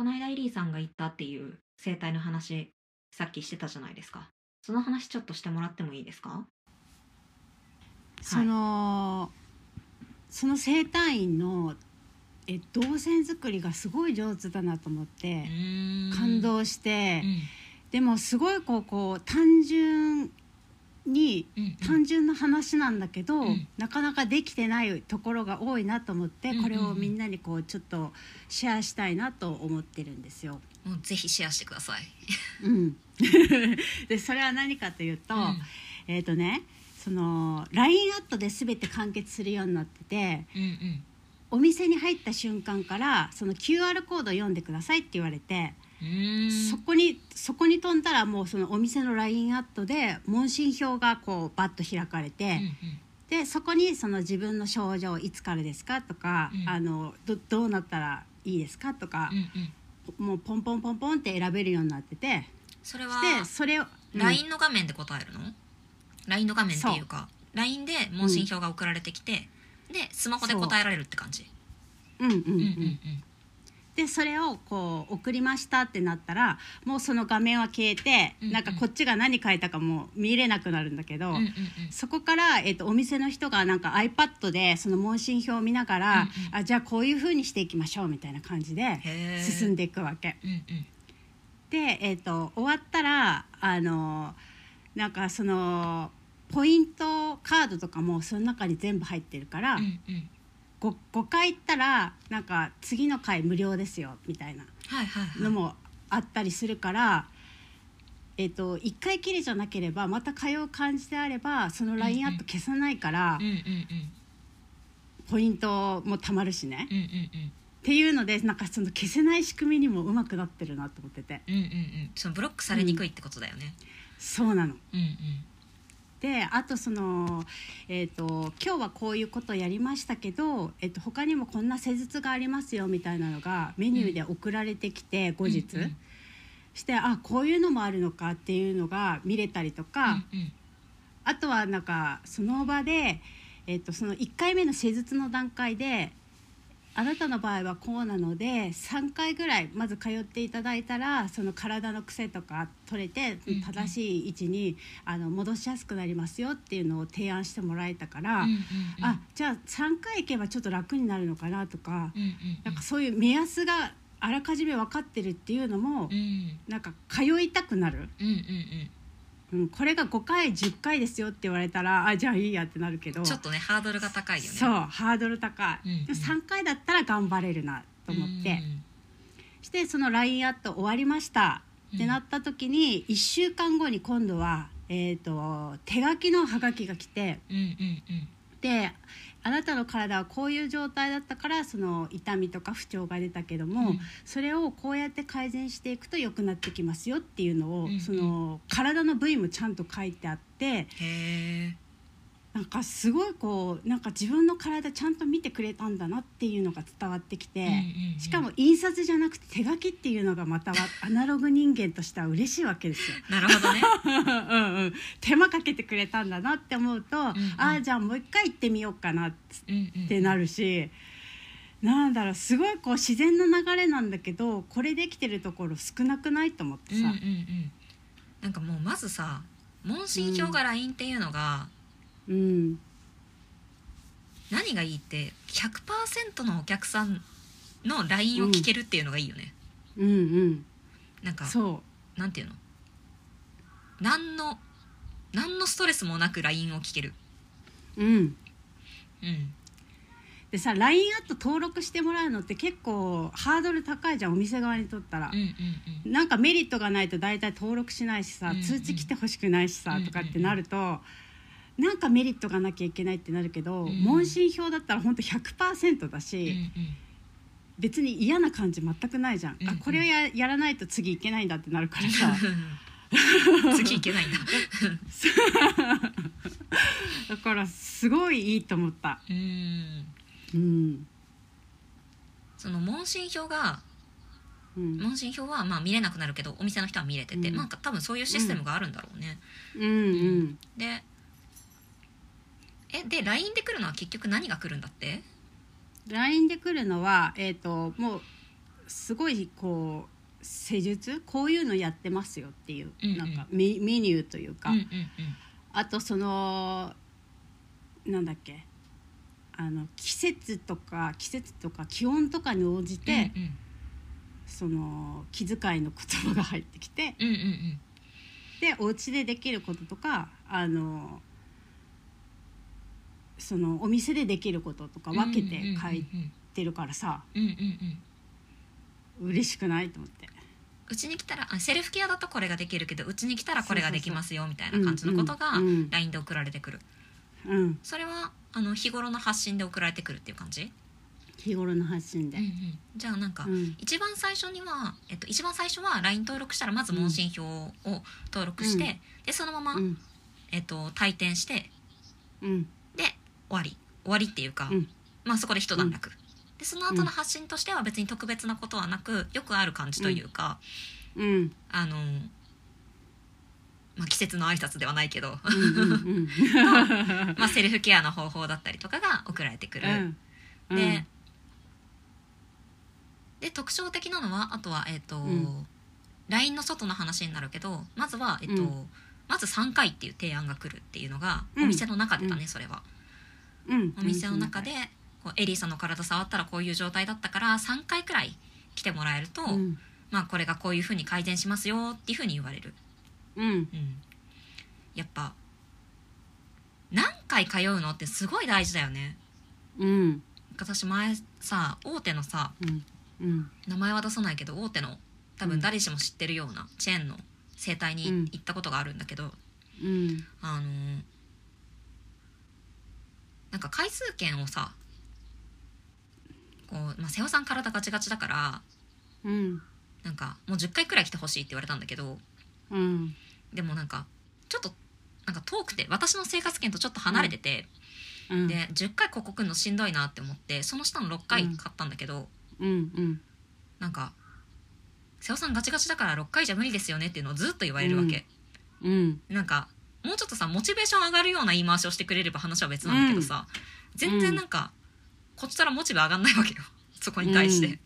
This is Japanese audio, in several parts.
この間イリーさんが言ったっていう生態の話さっきしてたじゃないですか。その話ちょっとしてもらってもいいですか？その、その生態院のえ動線作りがすごい上手だなと思って感動して、うん。でもすごいこうこう単純にうん単純な話なんだけど、ん。なかなかできてないところが多いなと思って、うんうんうん。これをみんなにこうちょっとシェアしたいなと思ってるんですよ。もうぜひシェアしてください。うん、でそれは何かというと、うん。えっ、とねその LINE アットで全て完結するようになっててうんうん。お店に入った瞬間からその QR コードを読んでくださいって言われて、そこにそこに飛んだらもうそのお店の LINE アットで問診票がこうバッと開かれて、うんうん。でそこにその自分の症状いつからですかとか、うん。あのどどうなったらいいですかとかう、んうん。もうポンポンポンポンって選べるようになっててそれではそれを、うん。LINE の画面で答えるの ?LINE の画面っていうか LINE で問診票が送られてきて、でスマホで答えられるって感じ？うんうんうん。うんうんうんでそれをこう送りましたってなったらもうその画面は消えて、うんうん。なんかこっちが何書いたかも見れなくなるんだけど、うんうんうん。そこから、えっとお店の人がなんか iPad でその問診票を見ながら、うんうん。あじゃあこういう風にしていきましょうみたいな感じで進んでいくわけ。うんうん。で、えっと終わったらあのなんかそのポイントカードとかもその中に全部入ってるから、うんうんご 5, 回行ったらなんか次の回無料ですよみたいなのもあったりするから、えっと1回きりじゃなければまた通う感じであればその LINE アット消さないから、うんうんうんポイントもたまるしね、うんうんっていうのでなんかその消せない仕組みにもうまくなってるなと思ってて。うんうんうん。うんそのブロックされにくいってことだよね。そうなの。うんうんであとその、えーと「今日はこういうことやりましたけど、えー、と他にもこんな施術がありますよ」みたいなのがメニューで送られてきて、後日、うんうん。してあこういうのもあるのかっていうのが見れたりとか、うんうん。あとはなんかその場で、えー、とその1回目の施術の段階であなたの場合はこうなので3回ぐらいまず通っていただいたらその体の癖とか取れて正しい位置にあの戻しやすくなりますよっていうのを提案してもらえたから、あじゃあ3回行けばちょっと楽になるのかなとか、なんかそういう目安があらかじめ分かってるっていうのも、うん。なんか通いたくなる。うんうんうんうん、これが5回10回ですよって言われたらあじゃあいいやってなるけど。ちょっとねハードルが高いよね。そうハードル高い、うんうん。でも3回だったら頑張れるなと思って、うんしてその LINE アット終わりました。ってなった時に1週間後に今度は、えー、と手書きのハガキが来て。うんうんうん。であなたの体はこういう状態だったからその痛みとか不調が出たけども、うん。それをこうやって改善していくと良くなってきますよっていうのを、うんうん。その体の部位もちゃんと書いてあってなんかすごいこうなんか自分の体ちゃんと見てくれたんだなっていうのが伝わってきて、うんうんうん。しかも印刷じゃなくて手書きっていうのがまたはアナログ人間としては嬉しいわけですよ。なるほどね。うんうん、手間かけてくれたんだなって思うと、んああじゃあもう一回行ってみようかなってなるし、なんだろうすごいこう自然の流れなんだけどこれできてるところ少なくないと思ってさ、うんうんうん。なんかもうまずさ問診票が LINE っていうのがうん何がいいって100%のお客さんの LINE を聞けるっていうのがいいよね、うんうん。なんかそなんていうの？何の何のストレスもなく LINE を聞ける。ううん。うん。でさ LINE アット登録してもらうのって結構ハードル高いじゃんお店側にとったら。うん、うんうん。なんかメリットがないと大体登録しないしさ、うんうん通知来てほしくないしさ、うんうんとかってなるとなんかメリットがなきゃいけないってなるけど、ん。問診票だったらほんと100%だうんし、別に嫌な感じ全くないじゃん、うんうん。あこれをややらないと次いけないんだってなるからさ。う ん次いけないんだ。だからすごいいいと思った。うん。うん。その問診票がうん。問診票はまあ見れなくなるけどお店の人は見れてて、うん。なんか多分そういうシステムがあるんだろうね、うん。うん。でえで LINE で来るのは結局何が来るんだって？LINE で来るのは、えー、ともうすごいこう施術？こういうのやってますよっていう、うんうん。なんかメメニューというか、うんうんあとそのなんだっけ？あの季節とか季節とか気温とかに応じて、うんうん。その気遣いの言葉が入ってきて。うんうんうん。でお家でできることとかあのそのお店でできることとか分けて書いてるからさ、うんうんうん。嬉しくないと思って。うちに来たらあセルフケアだとこれができるけどうちに来たらこれができますよみたいな感じのことが LINE で送られてくる。うん、それはあの日頃の発信で送られてくるっていう感じ、日頃の発信で。うんう。ん、じゃあなんか、うん。一番最初には、えっと、一番最初は LINE 登録したらまず問診票を登録して、うん。でそのまま、うん。えっと、退店してうん。で終わり。終わりっていうか、うん。まあそこで一段落、でその後の発信としては別に特別なことはなくよくある感じというか、うん。あのまあ、季節の挨拶ではないけど。まあセルフケアの方法だったりとかが送られてくる。うん。でで特徴的なのはあとは、えっとうん。LINE の外の話になるけどまずは、えっとうん。まず3回っていう提案が来るっていうのが、うん。お店の中でだね、うん。それは。うんお店の中で、こうエリーさんの体触ったらこういう状態だったから3回くらい来てもらえると、うん。まあ、これがこういうふうに改善しますよっていうふうに言われる。うん。うん、やっぱ何回通うのってすごい大事だよね。うん。私前さ大手のさうん。うん。名前は出さないけど大手の多分誰しも知ってるようなチェーンの整体にうん。行ったことがあるんだけど、うん。あのーなんか回数券をさこう、まあ、瀬尾さん体ガチガチだからうん。なんかもう10回くらい来てほしいって言われたんだけどうん。でもなんかちょっとなんか遠くて私の生活圏とちょっと離れてて、うん。で10回ここ来るのしんどいなって思ってその下の6回買ったんだけど、うん。うん。なんか「瀬尾さんガチガチだから6回じゃ無理ですよね」っていうのをずっと言われるわけ、うん。なんかもうちょっとさモチベーション上がるような言い回しをしてくれれば話は別なんだけどさ、全然なんか、こっちからモチベ上がんないわけよ。そこに対して、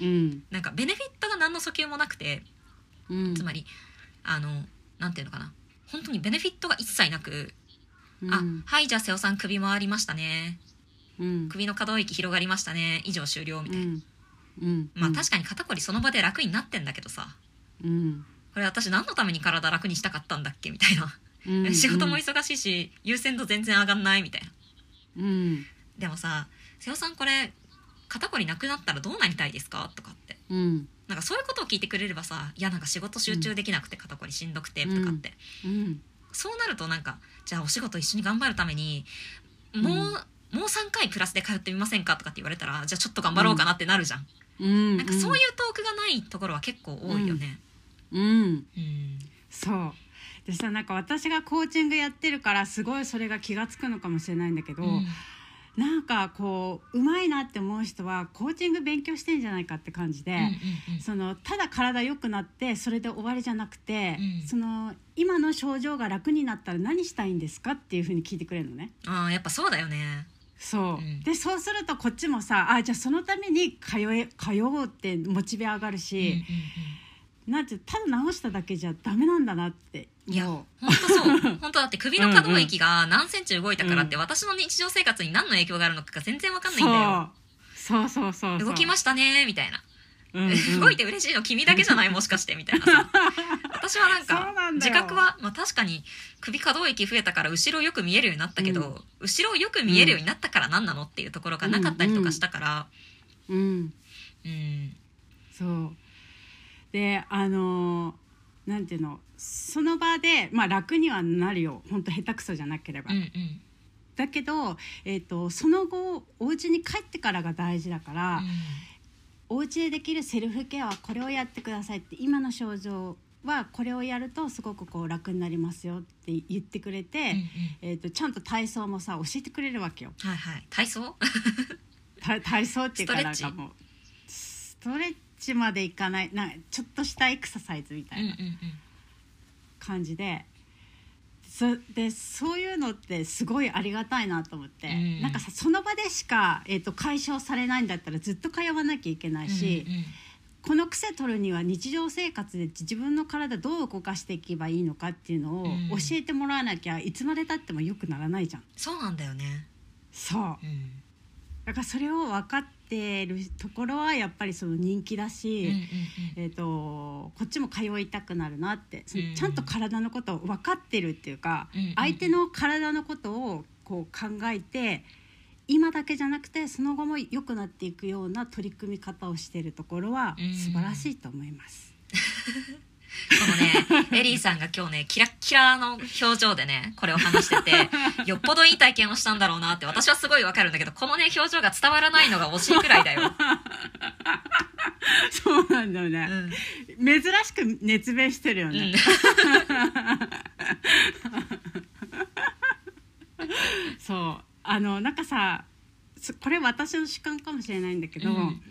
うん。なんかベネフィットが何の訴求もなくてうん。つまりあのなんていうのかな。本当にベネフィットが一切なく「あはいじゃあ瀬尾さん首回りましたね。うん。首の可動域広がりましたね。以上終了」みたいな、うん。うん。まあ確かに肩こりその場で楽になってんだけどさ。うん。これ私何のために体楽にしたかったんだっけみたいな、うん仕事も忙しいし優先度全然上がんないみたいな。うん。でもさ「瀬尾さんこれ肩こりなくなったらどうなりたいですか?」とかって。うん。なんかそういうことを聞いてくれればさ「いやなんか仕事集中できなくて肩こりしんどくて」とかって、うん。そうなるとなんかじゃあお仕事一緒に頑張るためにもう、もう3回プラスで通ってみませんか？とかって言われたらじゃあちょっと頑張ろうかなってなるじゃん、うん。なんかそういうトークがないところは結構多いよね。うん。うん。そうでさなんか私がコーチングやってるからすごいそれが気が付くのかもしれないんだけど、うん。なんかこううまいなって思う人はコーチング勉強してんじゃないかって感じで、うんうんうんそのただ体良くなってそれで終わりじゃなくて、うん。その今の症状が楽になったら何したいんですかっていうふうに聞いてくれるのね。あーやっぱそうだよね。そう、うん。でそうするとこっちもさあじゃあそのために通え通おうってモチベ上がるうんうんし、なんてただ直しただけじゃダメなんだなっていやも本当そう。本当だって首の可動域が何センチ動いたからって私の日常生活に何の影響があるのかが全然わかんないんだよ。そう。そうそう動きましたねみたいな、うんうん。動いて嬉しいの君だけじゃない もしかしてみたいなさ。私はなんか自覚は、まあ、確かに首可動域増えたから後ろよく見えるようになったけど、うん。後ろよく見えるようになったから何なのっていうところがなかったりとかしたから。うん。うん。そう。であのなんていうのその場で、まあ、楽にはなるよ。本当下手くそじゃなければ、うんうん。だけど、えー、とその後お家に帰ってからが大事だから、お家でできるセルフケアはこれをやってくださいって今の症状はこれをやるとすごくこう楽になりますよって言ってくれて、うんうん。えー、とちゃんと体操もさ教えてくれるわけよ。はいはい。体操？た体操っていうかなんかもうストレッチまでいかないなんかちょっとしたエクササイズみたいな感じで。そでそういうのってすごいありがたいなと思って、うんなんかさその場でしか、えー、と解消されないんだったらずっと通わなきゃいけないし、この癖取るには日常生活で自分の体どう動かしていけばいいのかっていうのをうん教えてもらわなきゃいつまでたっても良くならないじゃん。そうなんだよね。そう。うんだからそれを分かってるところはやっぱりその人気だうんし、うんうん。えー、とこっちも通いたくなるなって、ちゃんと体のことを分かってるっていうか、うんうん。相手の体のことをこう考えて今だけじゃなくてその後も良くなっていくような取り組み方をしてるところはうん。素晴らしいと思います。このねエリーさんが今日ねキラッキラの表情でねこれを話してて よっぽどいい体験をしたんだろうなって私はすごいわかるんだけどこのね表情が伝わらないのが惜しいくらいだよ、そうなんだようね、ん。珍しく熱弁してるようん。ね。そう。あのなんかさそこれ私の主観かもしれないんだけど、うん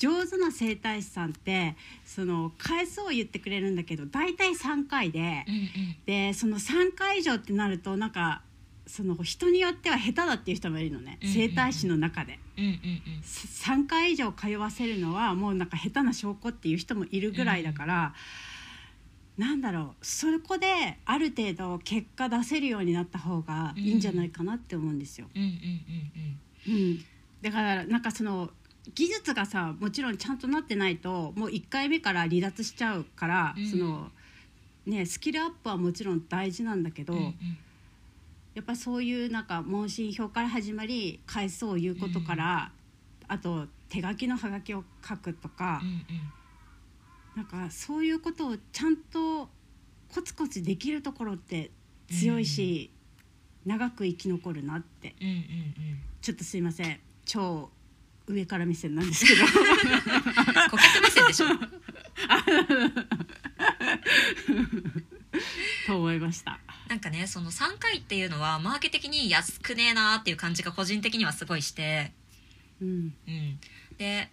上手な整体師さんってその回数を言ってくれるんだけど大体3回で、うんうん。でその3回以上ってなるとなんかその人によっては下手だっていう人もいるのね、うんうんうん。整体師の中で。うんうん3回以上通わせるのはもうなんか下手な証拠っていう人もいるぐらいだから、なんだろうそこである程度結果出せるようになった方がいいんじゃないかなって思うんですよ。うんうんうん。うん、だからなんかその技術がさもちろんちゃんとなってないともう1回目から離脱しちゃうから、うん。そのねスキルアップはもちろん大事なんだけど、うんうん。やっぱそういうなんか問診票から始まり回数を言うことから、あと手書きのハガキを書くとかう、んなんかそういうことをちゃんとコツコツできるところって強いし、長く生き残るなって。うんうんうん。ちょっとすいません。超上から目線なんですけど。顧客目線でしょと思いました。なんかねその3回っていうのはマーケ的に安くねえなーっていう感じが個人的にはすごいして。うん。うん。で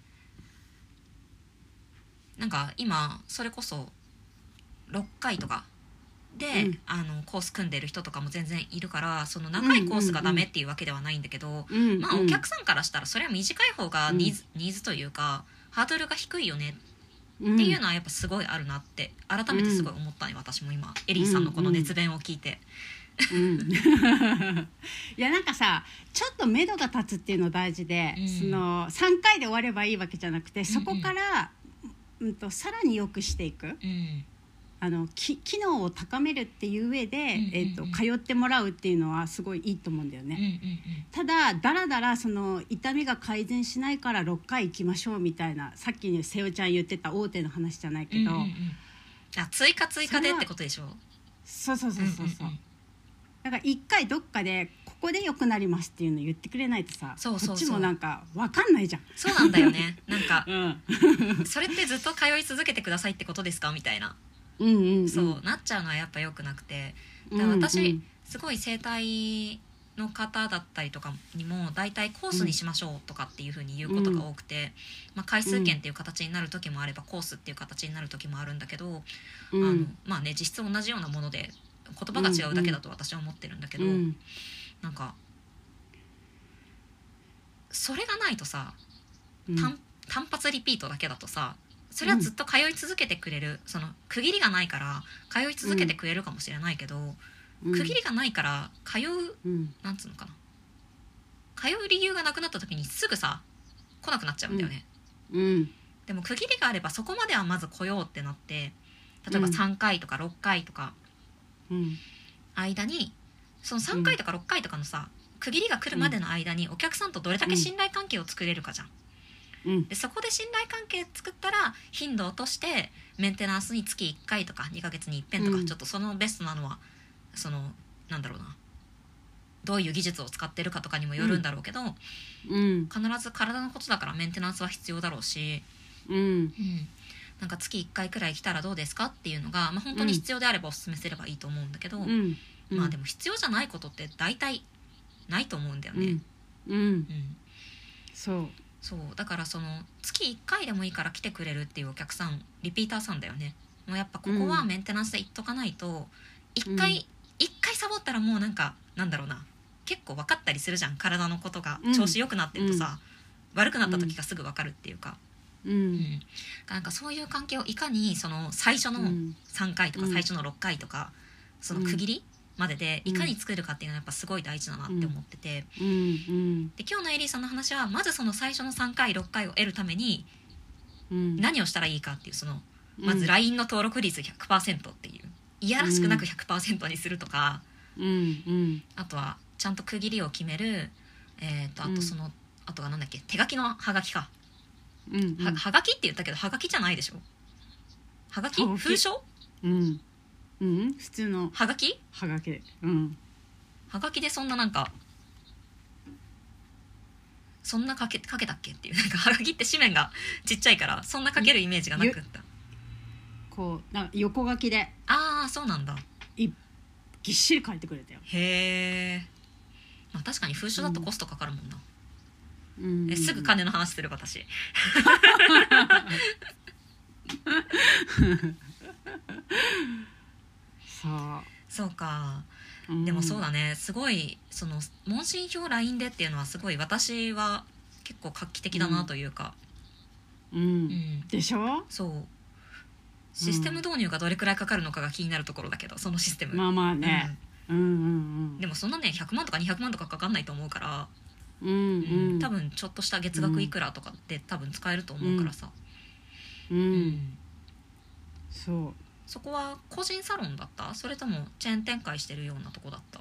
なんか今それこそ6回とかで、うん。あのコース組んでる人とかも全然いるからその長いコースがダメっていうわけではないんだけど、うんまあお客さんからしたらそれは短い方がニーズ,、うんニーズというかハードルが低いよねっっていうのはやっぱすごいあるなって改めてすごい思ったね、私も今。エリーさんのこの熱弁を聞いて。うん、いやなんかさちょっと目処が立つっていうの大事で、うん。その3回で終わればいいわけじゃなくてそこから、うんとさらに良くしていく。うんあのき機能を高めるっていう上で、えー、と通ってもらうっていうのはすごいいいと思うんだよね。ただだらだらその痛みが改善しないから6回行きましょうみたいなさっきに瀬尾ちゃん言ってた大手の話じゃないけど、うんうんうん。あ追加追加でってことでしょ？そうそうそうそうそう。だから一回どっかでここで良くなりますっていうの言ってくれないとさそうそうそう。こっちもなんか分かんないじゃん。そうなんだよね。なんか うん、それってずっと通い続けてくださいってことですか？みたいな、うんうんうん。そうなっちゃうのはやっぱ良くなくて。うんだから私、うんすごい整体の方だったりとかにも大体コースにしましょうとかっていうふうに言うことが多くて、まあ、回数券っていう形になる時もあればコースっていう形になる時もあるんだけど、うん。あのまあね実質同じようなもので言葉が違うだけだと私は思ってるんだけど、うん。なんかそれがないとさ単発リピートだけだとさそれはずっと通い続けてくれる、その区切りがないから通い続けてくれるかもしれないけど、うん。区切りがないから通ううん。なんつうのかな。通う理由がなくなった時にすぐさ来なくなっちゃうんだよね、うん。でも区切りがあればそこまではまず来ようってなって例えばうん。3回とか6回とかうん。間にその3回とか6回とかのさ区切りが来るまでの間にお客さんとどれだけ信頼関係を作れるかじゃん。うん。でそこで信頼関係作ったら頻度を落としてメンテナンスに月1回とか2ヶ月に1遍とか、うん。ちょっとそのベストなのはそのなんだろうな。どういう技術を使ってるかとかにもよるんだろうけど、うん。必ず体のことだからメンテナンスは必要だろうし、うん。うん、なんか月1回くらい来たらどうですかっていうのが、まあ、本当に必要であればお勧めすればいいと思うんだけど、うん。まあでも必要じゃないことって大体ないと思うんだよね。うん。うん。うん。そうそうだからその月1回でもいいから来てくれるっていうお客さんリピーターさんだよね。もうやっぱここはうん。メンテナンスで言っとかないと1回、一回サボったらもうなんかなんだろうな。結構分かったりするじゃん。体のことがうん。調子良くなってるとさ、悪くなった時がすぐ分かるっていうか、ううん。ん、なんかそういう関係をいかにその最初のうん。3回とかうん。最初の6回とかその区切りまででいかに作るかっていうのはやっぱすごい大事だなって思ってて。うん。うん。で今日のエリーさんの話はまずその最初の3回6回を得るためにうん。何をしたらいいかっていうそのまず LINE の登録率100%っていういやらしくなく100%にするとかうん。うん。あとはちゃんと区切りを決めるえー、とあうん。とその、あとはなんだっけ手書きのハガキか、うん。ははがきって言ったけどはがきじゃないでしょ？はがき。封書？うんうん。普通のはがき？はがきうん。はがきでそんななんかそんなかけかけたっけっていう。なんかはがきって紙面がちっちゃいからそんなかけるイメージがなくった。こうなんか横書きで。ああそうなんだ。ぎっしり書いてくれたよ、へえ、まあ、確かに封書だとコストかかるもんな、うん。えすぐ金の話する私 そそうか。う、ん。でもそうだね。すごいその問診票 LINE でっていうのはすごい私は結構画期的だなというか、うん、うん。でしょ？そう。システム導入がどれくらいかかるのかが気になるところだけどそのシステム、まあまあね、うん、うんううん。んでもそんなね100万とか200万とかかかんないと思うから、うんうん。多分ちょっとした月額いくらとかで多分使えると思うからさ、ううん。ん。そうそこは個人サロンだった？それともチェーン展開してるようなとこだった？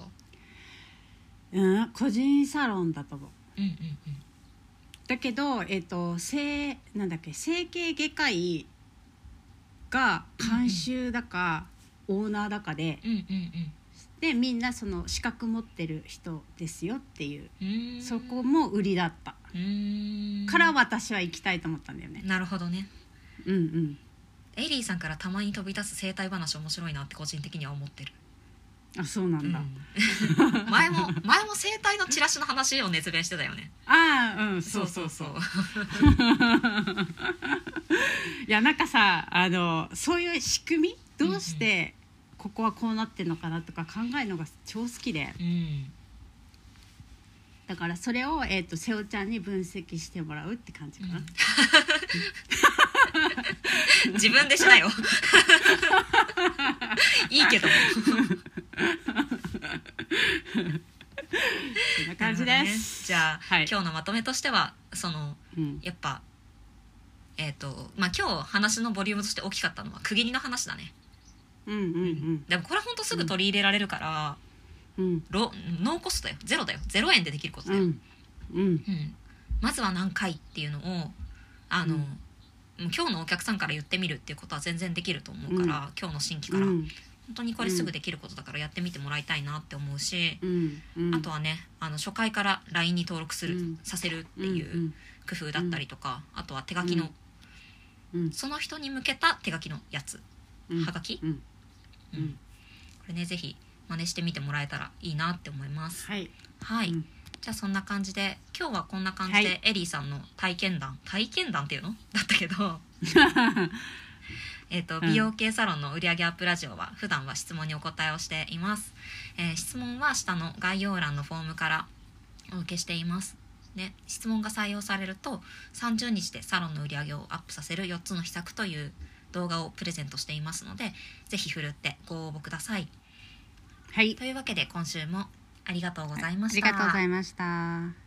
うん個人サロンだと思う。うんうんだけどえっ、と整なんだっけ整形外科医が監修だか、オーナーだかでうんうんでみんなその資格持ってる人ですよっていう。うんうーん。そこも売りだった。うーん。から私は行きたいと思ったんだよね。なるほどね。うんうんエリーさんからたまに飛び出す生態話面白いなって個人的には思ってる、あそうなんだ、うん。前も前も生態のチラシの話を熱弁してたよね。ああうんそうそうそう。いやなんかさあのそういう仕組みどうしてここはこうなってんのかなとか考えるのが超好きで。うん。だからそれを、えー、と瀬尾ちゃんに分析してもらうって感じかな、自分でしなよいいけど。もそんな感じでなるほどね。す、じゃあ、はい。今日のまとめとしてはそのうん。やっぱえっ、とまあ今日話のボリュームとして大きかったのは区切りの話だね、うんうんでもこれほんとすぐ取り入れられるから、うん。ロノーコストだよ。ゼロだよ。ゼロ円でできることだよ、うん。まずは何回っていうのをあの、うんもう今日のお客さんから言ってみるっていうことは全然できると思うから、今日の新規から、うん。本当にこれすぐできることだからやってみてもらいたいなって思うし、うん。うん。あとはねあの初回から LINE に登録する、うん。させるっていう工夫だったりとか、あとは手書きの、うん。その人に向けた手書きのやつ、うん。はがき、うん。うん。これねぜひ真似してみてもらえたらいいなって思います。はい。はい、うんじゃあそんな感じで今日はこんな感じで、はい。エリーさんの体験談体験談っていうの？だったけど。えっとん。美容系サロンの売上アップラジオは普段は質問にお答えをしています、えー質問は下の概要欄のフォームからお受けしています。で質問が採用されると30日でサロンの売り上げをアップさせる4つの秘策という動画をプレゼントしていますのでぜひふるってご応募ください。はい。というわけで今週もありがとうございました。あり、がとうございました。